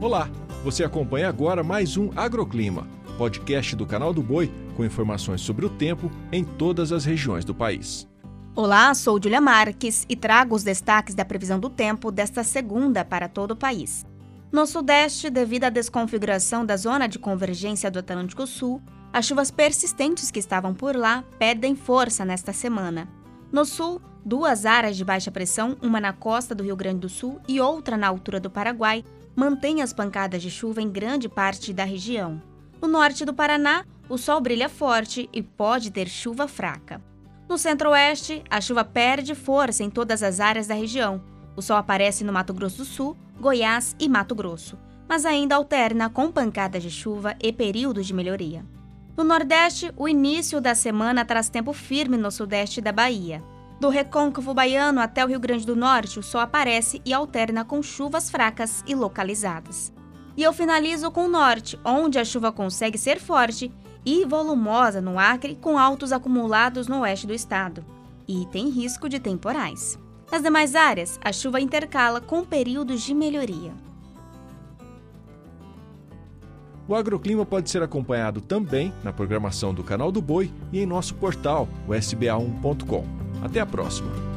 Olá, você acompanha agora mais um Agroclima, podcast do canal do Boi com informações sobre o tempo em todas as regiões do país. Olá, sou Julia Marques e trago os destaques da previsão do tempo desta segunda para todo o país. No Sudeste, devido à desconfiguração da zona de convergência do Atlântico Sul, as chuvas persistentes que estavam por lá perdem força nesta semana. No Sul, duas áreas de baixa pressão, uma na costa do Rio Grande do Sul e outra na altura do Paraguai, mantém as pancadas de chuva em grande parte da região. No norte do Paraná, o sol brilha forte e pode ter chuva fraca. No centro-oeste, a chuva perde força em todas as áreas da região. O sol aparece no Mato Grosso do Sul, Goiás e Mato Grosso, mas ainda alterna com pancadas de chuva e períodos de melhoria. No Nordeste, o início da semana traz tempo firme no sudeste da Bahia. Do recôncavo baiano até o Rio Grande do Norte, o sol aparece e alterna com chuvas fracas e localizadas. E eu finalizo com o norte, onde a chuva consegue ser forte e volumosa no Acre, com altos acumulados no oeste do estado. E tem risco de temporais. Nas demais áreas, a chuva intercala com períodos de melhoria. O agroclima pode ser acompanhado também na programação do Canal do Boi e em nosso portal, o sba1.com. Até a próxima!